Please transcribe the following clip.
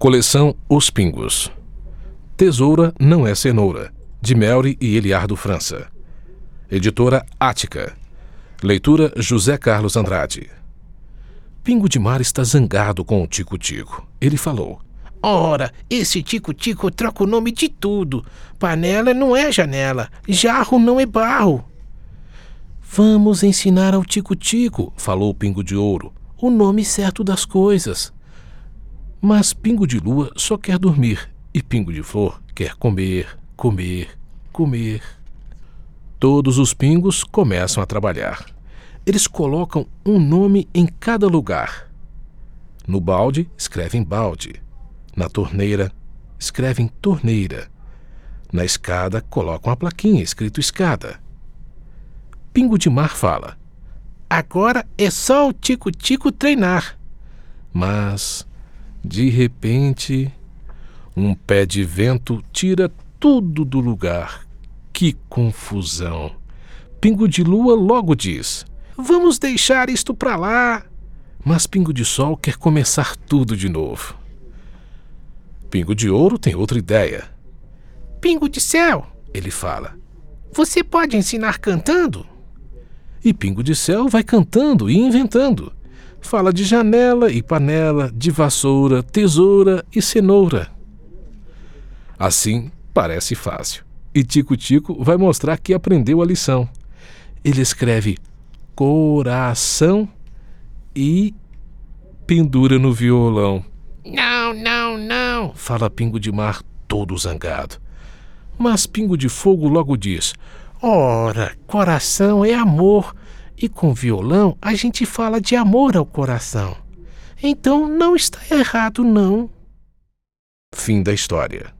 Coleção Os Pingos. Tesoura não é cenoura, de Melry e Eliardo França. Editora Ática. Leitura José Carlos Andrade. Pingo de Mar está zangado com o Tico-Tico. Ele falou: Ora, esse tico-tico troca o nome de tudo. Panela não é janela, jarro não é barro. Vamos ensinar ao Tico-Tico, falou o Pingo de Ouro, o nome certo das coisas. Mas Pingo de Lua só quer dormir e Pingo de Flor quer comer, comer, comer. Todos os pingos começam a trabalhar. Eles colocam um nome em cada lugar. No balde, escrevem balde. Na torneira, escrevem torneira. Na escada, colocam a plaquinha escrito escada. Pingo de Mar fala: Agora é só o tico-tico treinar. Mas de repente, um pé de vento tira tudo do lugar. Que confusão! Pingo de Lua logo diz: Vamos deixar isto para lá. Mas Pingo de Sol quer começar tudo de novo. Pingo de Ouro tem outra ideia. Pingo de Céu, ele fala. Você pode ensinar cantando? E Pingo de Céu vai cantando e inventando. Fala de janela e panela, de vassoura, tesoura e cenoura. Assim, parece fácil. E Tico-Tico vai mostrar que aprendeu a lição. Ele escreve coração e pendura no violão. Não, não, não, fala Pingo de Mar todo zangado. Mas Pingo de Fogo logo diz: Ora, coração é amor e com violão a gente fala de amor ao coração. Então não está errado, não. Fim da história.